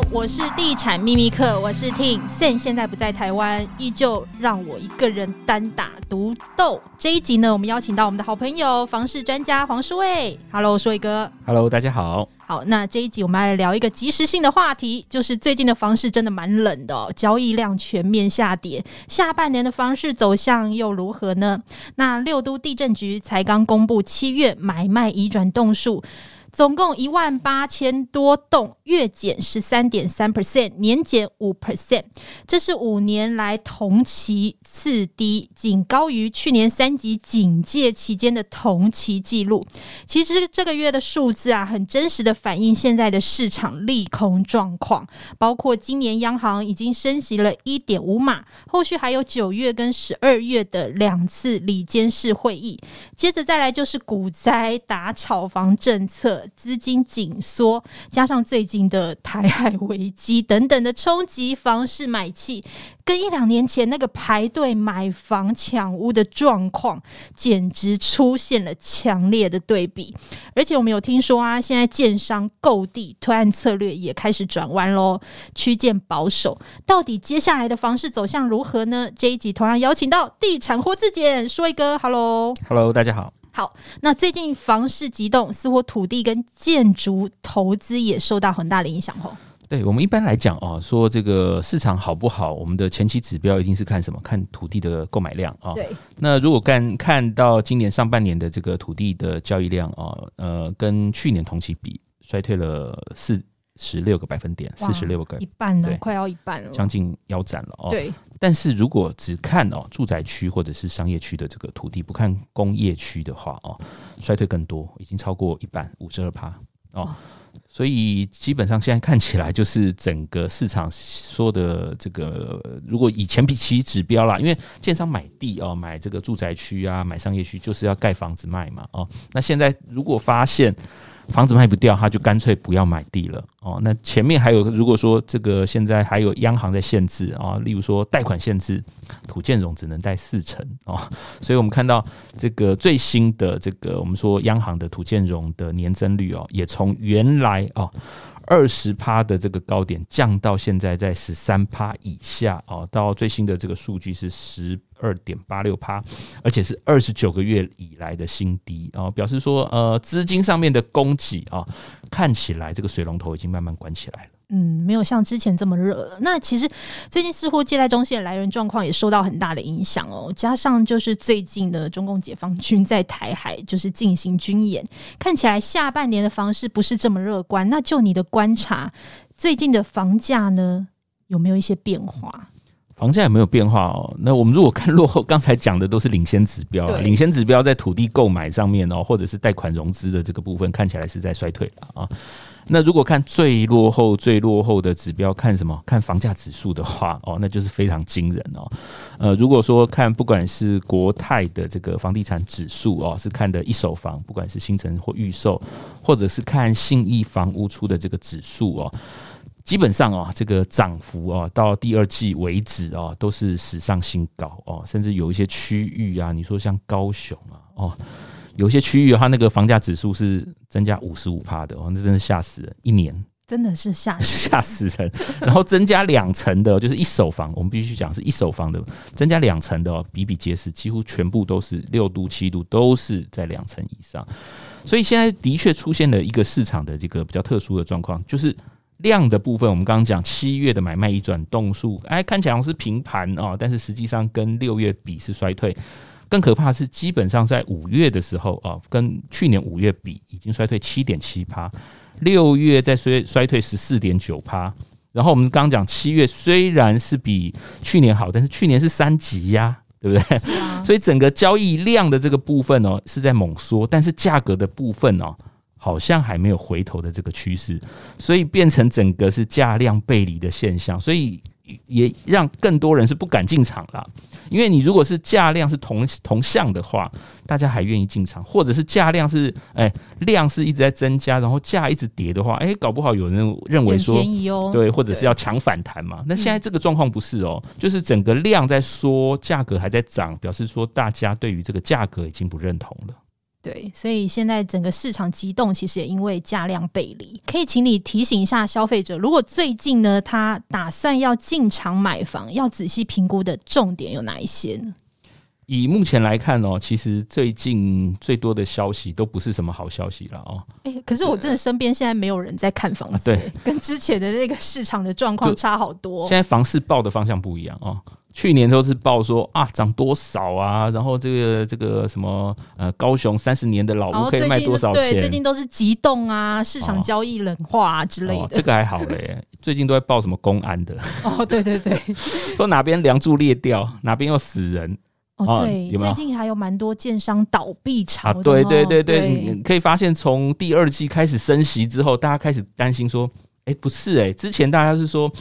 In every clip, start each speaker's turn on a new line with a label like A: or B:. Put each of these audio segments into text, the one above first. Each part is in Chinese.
A: 喽，我是地产秘密客，我是 Ting。Sen 现在不在台湾，依旧让我一个人单打独斗。这一集呢，我们邀请到我们的好朋友房市专家黄书卫，Hello，书伟哥
B: ，Hello，大家好。
A: 好，那这一集我们来聊一个即时性的话题，就是最近的房市真的蛮冷的哦，交易量全面下跌，下半年的房市走向又如何呢？那六都地震局才刚公布七月买卖移转动数。总共一万八千多栋，月减十三点三 percent，年减五 percent，这是五年来同期次低，仅高于去年三级警戒期间的同期记录。其实这个月的数字啊，很真实的反映现在的市场利空状况，包括今年央行已经升息了一点五码，后续还有九月跟十二月的两次里监事会议，接着再来就是股灾打炒房政策。资金紧缩，加上最近的台海危机等等的冲击，房市买气跟一两年前那个排队买房抢屋的状况，简直出现了强烈的对比。而且我们有听说啊，现在建商购地推案策略也开始转弯喽，区间保守。到底接下来的房市走向如何呢？这一集同样邀请到地产活字典书卫哥
B: ，Hello，Hello，大家好。
A: 好，那最近房市急动，似乎土地跟建筑投资也受到很大的影响哦。
B: 对，我们一般来讲啊，说这个市场好不好，我们的前期指标一定是看什么？看土地的购买量啊。
A: 对。
B: 那如果看看到今年上半年的这个土地的交易量啊，呃，跟去年同期比衰退了四十六个百分点，四十六个，
A: 一半了，快要一半了，
B: 将近腰斩了哦。
A: 对。
B: 但是如果只看哦住宅区或者是商业区的这个土地，不看工业区的话哦，衰退更多，已经超过一半，五十二趴哦。所以基本上现在看起来就是整个市场说的这个，如果以前比起指标啦，因为建商买地哦，买这个住宅区啊，买商业区就是要盖房子卖嘛哦。那现在如果发现房子卖不掉，他就干脆不要买地了哦。那前面还有，如果说这个现在还有央行在限制啊，例如说贷款限制，土建融只能贷四成哦。所以我们看到这个最新的这个，我们说央行的土建融的年增率哦，也从原来哦。二十趴的这个高点降到现在在十三趴以下哦，到最新的这个数据是十二点八六趴，而且是二十九个月以来的新低哦，表示说呃资金上面的供给啊，看起来这个水龙头已经慢慢关起来了。
A: 嗯，没有像之前这么热了。那其实最近似乎借贷中心的来源状况也受到很大的影响哦，加上就是最近的中共解放军在台海就是进行军演，看起来下半年的房市不是这么乐观。那就你的观察，最近的房价呢，有没有一些变化？
B: 房价有没有变化哦？那我们如果看落后，刚才讲的都是领先指标，领先指标在土地购买上面哦，或者是贷款融资的这个部分，看起来是在衰退了啊。那如果看最落后、最落后的指标，看什么？看房价指数的话，哦，那就是非常惊人哦。呃，如果说看不管是国泰的这个房地产指数哦，是看的一手房，不管是新城或预售，或者是看信义房屋出的这个指数哦，基本上啊，这个涨幅哦，到第二季为止哦，都是史上新高哦，甚至有一些区域啊，你说像高雄啊，哦。有些区域，它那个房价指数是增加五十五趴的哦，那真的吓死人！一年
A: 真的是吓
B: 吓死人。然后增加两成的，就是一手房，我们必须讲是一手房的，增加两成的哦，比比皆是，几乎全部都是六度七度都是在两成以上。所以现在的确出现了一个市场的这个比较特殊的状况，就是量的部分，我们刚刚讲七月的买卖移转动数，哎，看起来是平盘哦，但是实际上跟六月比是衰退。更可怕的是，基本上在五月的时候啊，跟去年五月比，已经衰退七点七趴，六月再衰衰退十四点九趴。然后我们刚刚讲七月虽然是比去年好，但是去年是三级呀，对不对？所以整个交易量的这个部分哦是在猛缩，但是价格的部分哦好像还没有回头的这个趋势，所以变成整个是价量背离的现象，所以。也让更多人是不敢进场了，因为你如果是价量是同同向的话，大家还愿意进场，或者是价量是哎、欸、量是一直在增加，然后价一直跌的话，哎、欸，搞不好有人认为说
A: 便宜哦，
B: 对，或者是要抢反弹嘛。那现在这个状况不是哦，就是整个量在缩，价格还在涨，表示说大家对于这个价格已经不认同了。
A: 对，所以现在整个市场激动，其实也因为价量背离。可以请你提醒一下消费者，如果最近呢，他打算要进场买房，要仔细评估的重点有哪一些呢？
B: 以目前来看哦，其实最近最多的消息都不是什么好消息了哦。
A: 哎、欸，可是我真的身边现在没有人在看房子，啊、对，跟之前的那个市场的状况差好多。
B: 现在房市报的方向不一样哦。去年都是报说啊涨多少啊，然后这个这个什么呃高雄三十年的老屋可以卖多少钱？
A: 对，最近都是急冻啊，市场交易冷化啊之类的。哦哦、这
B: 个还好嘞，最近都在报什么公安的
A: 哦，对对对，
B: 说哪边梁柱裂掉，哪边又死人。
A: 哦，对，有有最近还有蛮多建商倒闭潮。
B: 对对对对，可以发现从第二季开始升息之后，大家开始担心说，哎，不是哎，之前大家是说，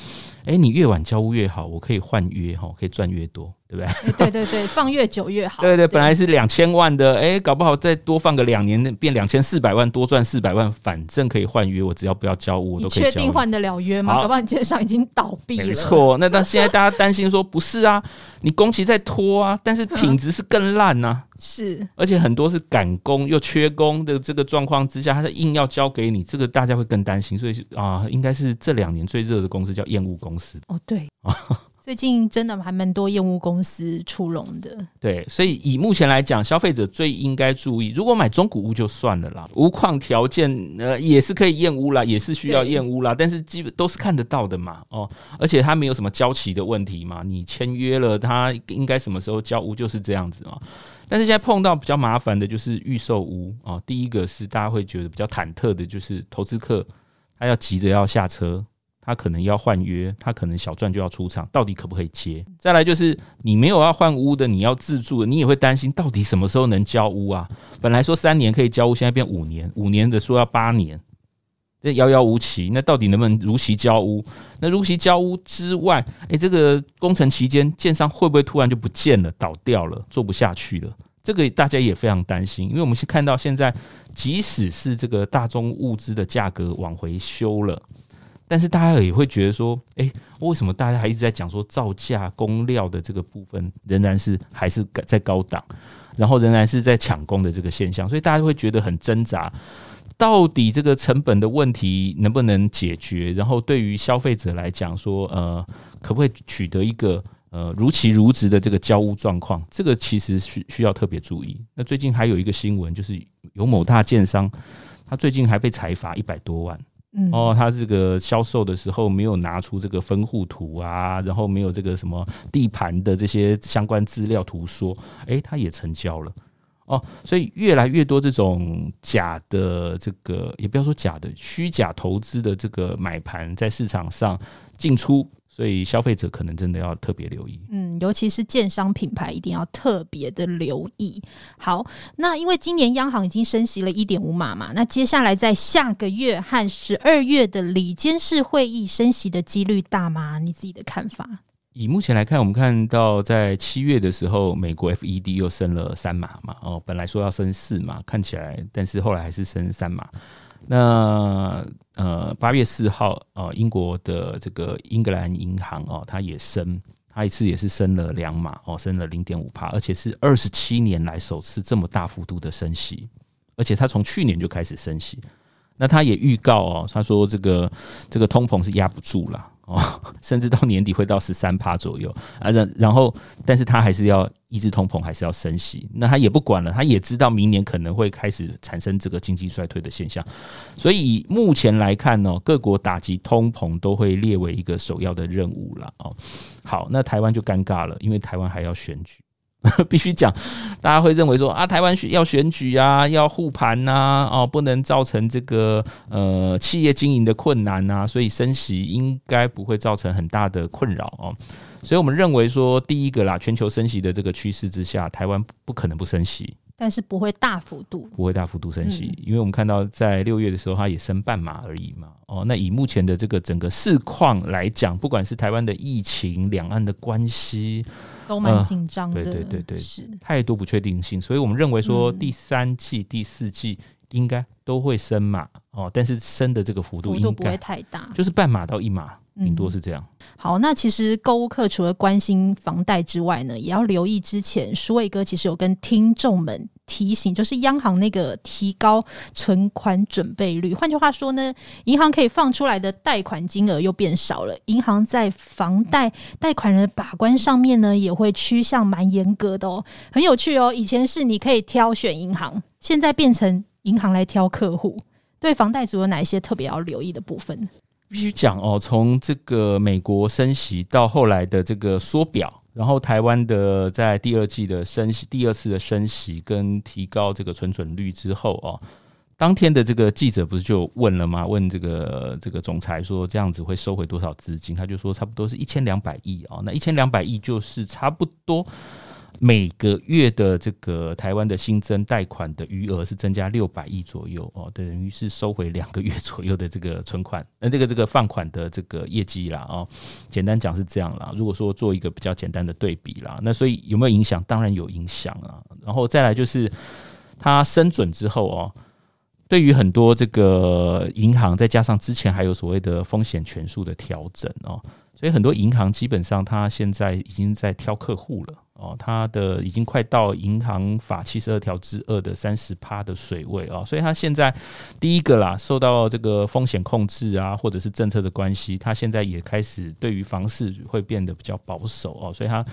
B: 哎，你越晚交屋越好，我可以换约哈，可以赚越多。对不对？
A: 对对对，放越久越好。
B: 对对，本来是两千万的，哎，搞不好再多放个两年，变两千四百万，多赚四百万，反正可以换约，我只要不要交屋，我都可以
A: 确定换得了约吗？搞不好你建商已经倒闭了。没
B: 错，那但现在大家担心说，不是啊，你工期在拖啊，但是品质是更烂呐、啊。
A: 是，
B: 而且很多是赶工又缺工的这个状况之下，他是硬要交给你，这个大家会更担心。所以啊，应该是这两年最热的公司叫厌恶公司。
A: 哦，对。最近真的还蛮多验屋公司出笼的，
B: 对，所以以目前来讲，消费者最应该注意，如果买中古屋就算了啦，无况条件呃也是可以验屋啦，也是需要验屋啦，但是基本都是看得到的嘛，哦，而且它没有什么交期的问题嘛，你签约了，它应该什么时候交屋就是这样子嘛。但是现在碰到比较麻烦的就是预售屋啊，第一个是大家会觉得比较忐忑的，就是投资客他要急着要下车。他可能要换约，他可能小赚就要出场，到底可不可以接？再来就是你没有要换屋的，你要自住的，你也会担心到底什么时候能交屋啊？本来说三年可以交屋，现在变五年，五年的说要八年，这遥遥无期。那到底能不能如期交屋？那如期交屋之外，诶，这个工程期间，建商会不会突然就不见了、倒掉了、做不下去了？这个大家也非常担心，因为我们是看到现在，即使是这个大宗物资的价格往回修了。但是大家也会觉得说，诶，为什么大家还一直在讲说造价、工料的这个部分仍然是还是在高档，然后仍然是在抢工的这个现象，所以大家会觉得很挣扎，到底这个成本的问题能不能解决？然后对于消费者来讲说，呃，可不可以取得一个呃如期如质的这个交屋状况？这个其实需需要特别注意。那最近还有一个新闻，就是有某大建商，他最近还被裁罚一百多万。哦，他这个销售的时候没有拿出这个分户图啊，然后没有这个什么地盘的这些相关资料图说，诶，他也成交了。哦，所以越来越多这种假的这个，也不要说假的，虚假投资的这个买盘在市场上进出。所以消费者可能真的要特别留意，
A: 嗯，尤其是建商品牌一定要特别的留意。好，那因为今年央行已经升息了一点五码嘛，那接下来在下个月和十二月的里监事会议升息的几率大吗？你自己的看法？
B: 以目前来看，我们看到在七月的时候，美国 FED 又升了三码嘛，哦，本来说要升四码，看起来，但是后来还是升三码。那呃，八月四号呃，英国的这个英格兰银行哦，它也升，它一次也是升了两码哦，升了零点五帕，而且是二十七年来首次这么大幅度的升息，而且它从去年就开始升息。那他也预告哦，他说这个这个通膨是压不住了哦，甚至到年底会到十三趴左右啊。然然后，但是他还是要抑制通膨，还是要升息。那他也不管了，他也知道明年可能会开始产生这个经济衰退的现象。所以目前来看呢，各国打击通膨都会列为一个首要的任务了哦。好，那台湾就尴尬了，因为台湾还要选举。必须讲，大家会认为说啊，台湾需要选举啊，要护盘呐，哦，不能造成这个呃企业经营的困难呐，所以升息应该不会造成很大的困扰哦。所以我们认为说，第一个啦，全球升息的这个趋势之下，台湾不可能不升息。
A: 但是不会大幅度，
B: 不会大幅度升息，因为我们看到在六月的时候，它也升半码而已嘛。哦，那以目前的这个整个市况来讲，不管是台湾的疫情、两岸的关系，
A: 都蛮紧张的。
B: 对对对对，是太多不确定性，所以我们认为说第三季、第四季应该都会升码哦，但是升的这个幅度应该
A: 不会太大，就是
B: 半码到一码。顶多是这样。
A: 好，那其实购物客除了关心房贷之外呢，也要留意之前舒卫哥其实有跟听众们提醒，就是央行那个提高存款准备率。换句话说呢，银行可以放出来的贷款金额又变少了，银行在房贷贷款人的把关上面呢，也会趋向蛮严格的哦。很有趣哦，以前是你可以挑选银行，现在变成银行来挑客户。对房贷族有哪一些特别要留意的部分？
B: 必须讲哦，从这个美国升息到后来的这个缩表，然后台湾的在第二季的升息，第二次的升息跟提高这个存准率之后哦，当天的这个记者不是就问了吗？问这个这个总裁说这样子会收回多少资金？他就说差不多是一千两百亿哦，那一千两百亿就是差不多。每个月的这个台湾的新增贷款的余额是增加六百亿左右哦，等于是收回两个月左右的这个存款，那这个这个放款的这个业绩啦哦，简单讲是这样啦。如果说做一个比较简单的对比啦，那所以有没有影响？当然有影响啊。然后再来就是它升准之后哦，对于很多这个银行，再加上之前还有所谓的风险权数的调整哦，所以很多银行基本上它现在已经在挑客户了。哦，它的已经快到银行法七十二条之二的三十趴的水位哦，所以它现在第一个啦，受到这个风险控制啊，或者是政策的关系，它现在也开始对于房市会变得比较保守哦，所以它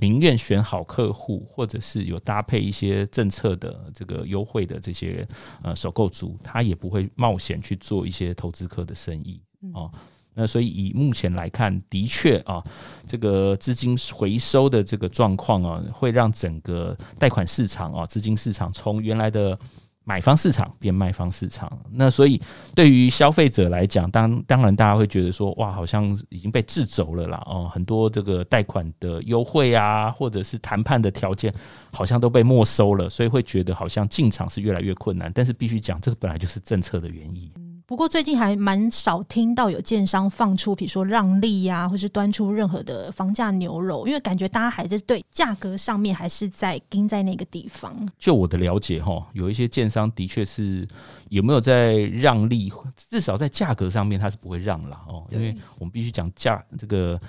B: 宁愿选好客户，或者是有搭配一些政策的这个优惠的这些呃首购族，他也不会冒险去做一些投资客的生意哦。那所以以目前来看，的确啊，这个资金回收的这个状况啊，会让整个贷款市场啊，资金市场从原来的买方市场变卖方市场。那所以对于消费者来讲，当当然大家会觉得说，哇，好像已经被制肘了啦哦，很多这个贷款的优惠啊，或者是谈判的条件，好像都被没收了，所以会觉得好像进场是越来越困难。但是必须讲，这个本来就是政策的原因。
A: 不过最近还蛮少听到有建商放出，比如说让利呀，或是端出任何的房价牛肉，因为感觉大家还是对价格上面还是在盯在那个地方。
B: 就我的了解，哈，有一些建商的确是有没有在让利，至少在价格上面他是不会让了哦，因为我们必须讲价这个。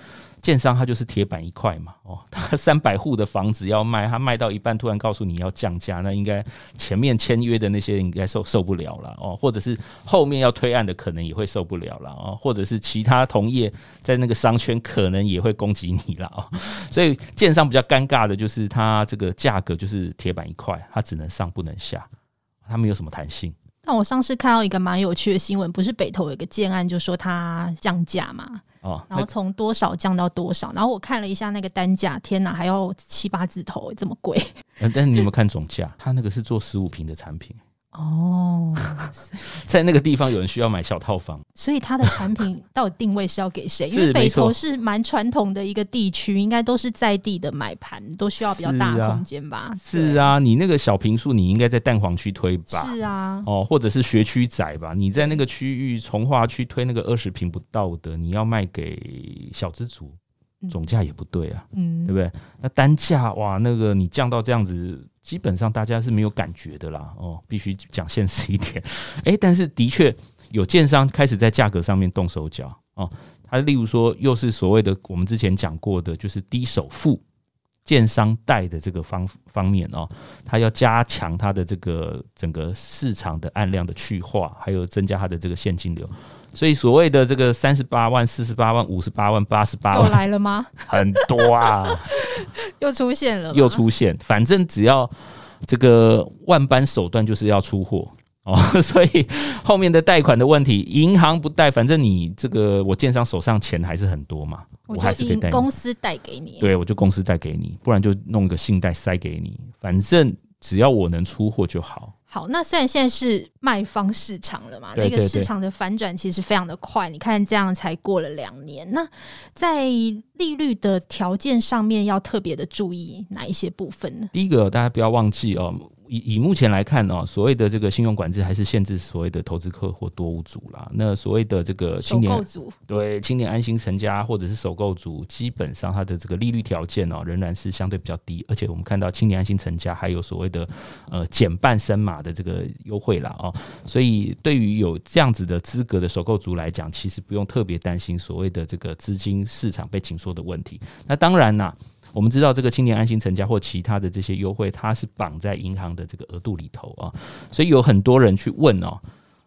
B: 建商他就是铁板一块嘛，哦，他三百户的房子要卖，他卖到一半突然告诉你要降价，那应该前面签约的那些应该受受不了了哦，或者是后面要推案的可能也会受不了了哦，或者是其他同业在那个商圈可能也会攻击你了哦，所以建商比较尴尬的就是他这个价格就是铁板一块，他只能上不能下，他没有什么弹性。
A: 那我上次看到一个蛮有趣的新闻，不是北投有一个建案，就说他降价嘛。哦，然后从多少降到多少，然后我看了一下那个单价，天哪，还要七八字头，这么贵。
B: 但是你有没有看总价？他那个是做十五平的产品。
A: 哦，
B: 在那个地方有人需要买小套房，
A: 所以它的产品到底定位是要给谁？因为北投是蛮传统的一个地区，应该都是在地的买盘，都需要比较大的空间吧？
B: 是啊，你那个小平数，你应该在蛋黄区推吧？
A: 是啊，
B: 哦，或者是学区宅吧？你在那个区域从化区推那个二十平不到的，你要卖给小资族，总价也不对啊，嗯，对不对？那单价哇，那个你降到这样子。基本上大家是没有感觉的啦，哦，必须讲现实一点，诶，但是的确有建商开始在价格上面动手脚哦，他例如说又是所谓的我们之前讲过的，就是低首付建商贷的这个方方面哦，他要加强他的这个整个市场的按量的去化，还有增加他的这个现金流，所以所谓的这个三十八万、四十八万、五十八万、八十八万，
A: 又来了吗？
B: 很多啊。
A: 又出现了，
B: 又出现，反正只要这个万般手段就是要出货哦，所以后面的贷款的问题，银行不贷，反正你这个我建商手上钱还是很多嘛，我还是可以贷
A: 公司贷给你，
B: 对，我就公司贷给你，不然就弄个信贷塞给你，反正只要我能出货就好。
A: 好，那虽然现在是卖方市场了嘛，那个市场的反转其实非常的快。你看这样才过了两年，那在利率的条件上面要特别的注意哪一些部分呢？
B: 第一个，大家不要忘记哦。以以目前来看哦，所谓的这个信用管制还是限制所谓的投资客或多屋主啦。那所谓的这个青年对青年安心成家或者是首购族，基本上它的这个利率条件哦，仍然是相对比较低。而且我们看到青年安心成家还有所谓的呃减半升码的这个优惠啦哦。所以对于有这样子的资格的首购族来讲，其实不用特别担心所谓的这个资金市场被紧缩的问题。那当然啦。我们知道这个青年安心成家或其他的这些优惠，它是绑在银行的这个额度里头啊，所以有很多人去问哦，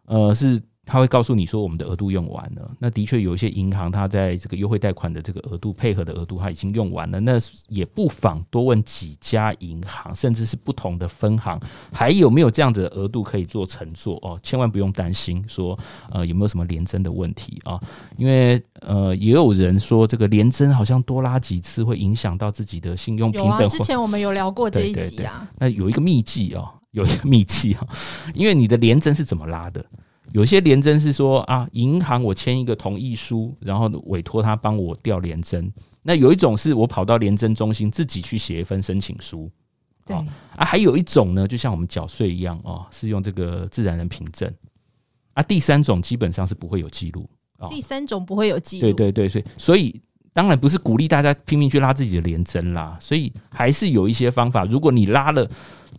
B: 呃是。他会告诉你说，我们的额度用完了。那的确有一些银行，它在这个优惠贷款的这个额度配合的额度，它已经用完了。那也不妨多问几家银行，甚至是不同的分行，还有没有这样子的额度可以做乘坐哦？千万不用担心说，呃，有没有什么连征的问题啊？因为呃，也有人说这个连征好像多拉几次会影响到自己的信用平等。
A: 有啊，之前我们有聊过这一集啊。
B: 那有一个秘籍哦，有一个秘籍啊，因为你的联征是怎么拉的？有些联征是说啊，银行我签一个同意书，然后委托他帮我调联征。那有一种是我跑到联征中心自己去写一份申请书。对啊，还有一种呢，就像我们缴税一样哦，是用这个自然人凭证。啊，第三种基本上是不会有记录啊。
A: 第三种不会有记录。
B: 对对对，所以所以当然不是鼓励大家拼命去拉自己的连针啦。所以还是有一些方法，如果你拉了。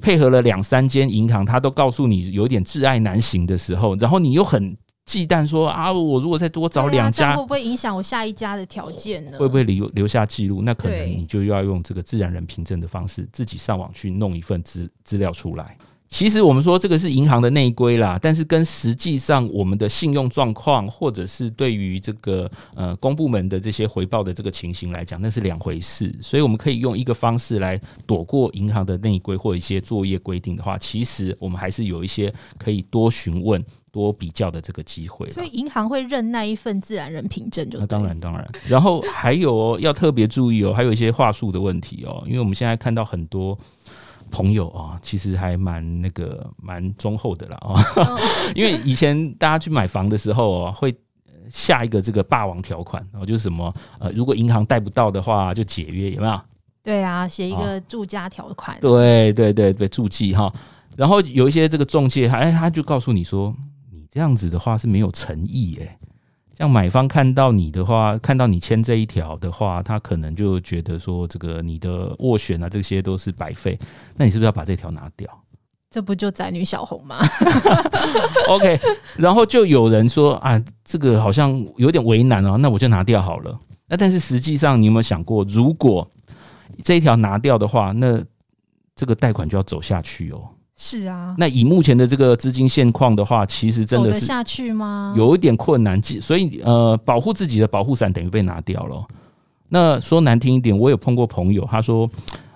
B: 配合了两三间银行，他都告诉你有点挚爱难行的时候，然后你又很忌惮说啊，我如果再多找两家，
A: 会不会影响我下一家的条件呢？
B: 会不会留留下记录？那可能你就要用这个自然人凭证的方式，自己上网去弄一份资资料出来。其实我们说这个是银行的内规啦，但是跟实际上我们的信用状况，或者是对于这个呃公部门的这些回报的这个情形来讲，那是两回事。所以我们可以用一个方式来躲过银行的内规或一些作业规定的话，其实我们还是有一些可以多询问、多比较的这个机会。
A: 所以银行会认那一份自然人凭证就，那
B: 当然当然。然后还有哦，要特别注意哦，还有一些话术的问题哦，因为我们现在看到很多。朋友啊，其实还蛮那个蛮忠厚的啦啊，因为以前大家去买房的时候啊，会下一个这个霸王条款，然后就是什么呃，如果银行贷不到的话，就解约，有没有？
A: 对啊，写一个住家条款。
B: 对对对对，住记哈。然后有一些这个中介，哎，他就告诉你说，你这样子的话是没有诚意哎。像买方看到你的话，看到你签这一条的话，他可能就觉得说，这个你的斡旋啊，这些都是白费。那你是不是要把这条拿掉？
A: 这不就宅女小红吗？
B: OK，然后就有人说啊，这个好像有点为难哦，那我就拿掉好了。那但是实际上，你有没有想过，如果这一条拿掉的话，那这个贷款就要走下去哦。
A: 是啊，
B: 那以目前的这个资金现况的话，其实真的是
A: 下去吗？
B: 有一点困难，所以呃，保护自己的保护伞等于被拿掉了。那说难听一点，我有碰过朋友，他说，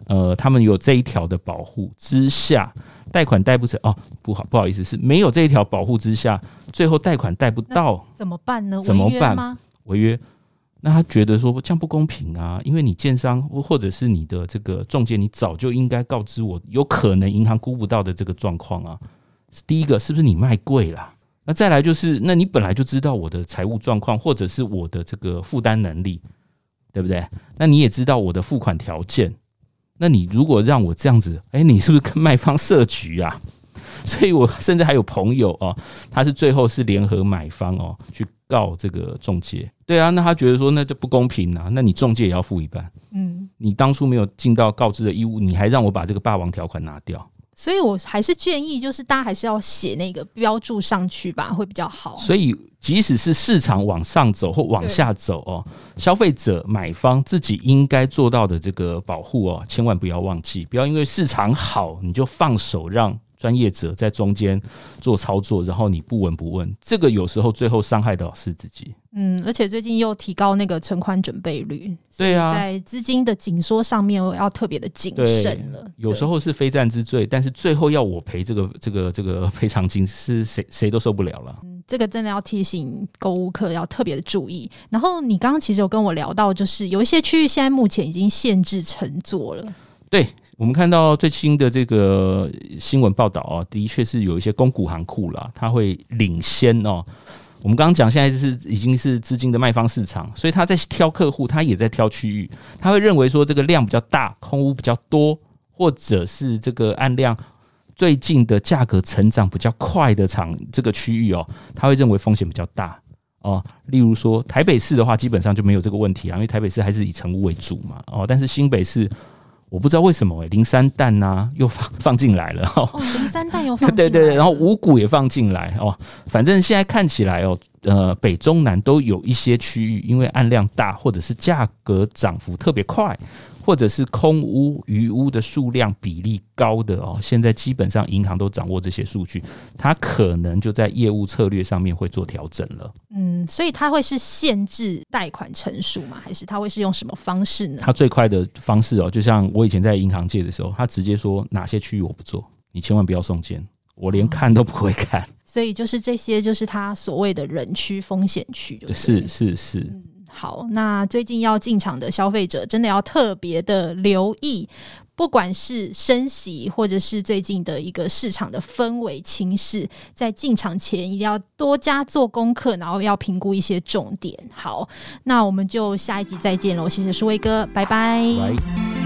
B: 呃，他们有这一条的保护之下，贷款贷不成哦，不好不好意思，是没有这一条保护之下，最后贷款贷不到，
A: 怎么办呢？
B: 怎么办？违约？那他觉得说这样不公平啊，因为你建商或者是你的这个中介，你早就应该告知我，有可能银行估不到的这个状况啊。第一个是不是你卖贵了？那再来就是，那你本来就知道我的财务状况，或者是我的这个负担能力，对不对？那你也知道我的付款条件，那你如果让我这样子，哎，你是不是跟卖方设局啊？所以我甚至还有朋友哦，他是最后是联合买方哦去告这个中介。对啊，那他觉得说那就不公平啊，那你中介也要付一半。嗯，你当初没有尽到告知的义务，你还让我把这个霸王条款拿掉。
A: 所以我还是建议，就是大家还是要写那个标注上去吧，会比较好。
B: 所以即使是市场往上走或往下走哦，消费者买方自己应该做到的这个保护哦，千万不要忘记，不要因为市场好你就放手让。专业者在中间做操作，然后你不闻不问，这个有时候最后伤害的是自己。
A: 嗯，而且最近又提高那个存款准备率，
B: 对啊，
A: 在资金的紧缩上面我要特别的谨慎了。
B: 有时候是非战之罪，但是最后要我赔这个这个这个 赔偿金，是谁谁都受不了了。
A: 嗯，这个真的要提醒购物客要特别的注意。然后你刚刚其实有跟我聊到，就是有一些区域现在目前已经限制乘坐了。
B: 对。我们看到最新的这个新闻报道啊，的确是有一些公股行库啦，它会领先哦。我们刚刚讲，现在是已经是资金的卖方市场，所以他在挑客户，他也在挑区域，他会认为说这个量比较大，空屋比较多，或者是这个按量最近的价格成长比较快的场这个区域哦，他会认为风险比较大哦。例如说台北市的话，基本上就没有这个问题啊，因为台北市还是以成屋为主嘛哦，但是新北市。我不知道为什么哎、欸，零三蛋呐 又放放进来了哦，
A: 零三蛋又 放进来
B: 对对对，然后五谷也放进来哦，反正现在看起来哦，呃，北中南都有一些区域，因为按量大或者是价格涨幅特别快，或者是空屋、余屋的数量比例高的哦，现在基本上银行都掌握这些数据，它可能就在业务策略上面会做调整了。
A: 嗯，所以它会是限制贷款成数吗？还是它会是用什么方式呢？
B: 它最快的方式哦，就像我以前在银行界的时候，他直接说哪些区域我不做，你千万不要送件，我连看都不会看。嗯、
A: 所以就是这些，就是他所谓的人区风险区，就
B: 是是是。嗯
A: 好，那最近要进场的消费者真的要特别的留意，不管是升息，或者是最近的一个市场的氛围情势，在进场前一定要多加做功课，然后要评估一些重点。好，那我们就下一集再见喽，谢谢舒威哥，拜拜。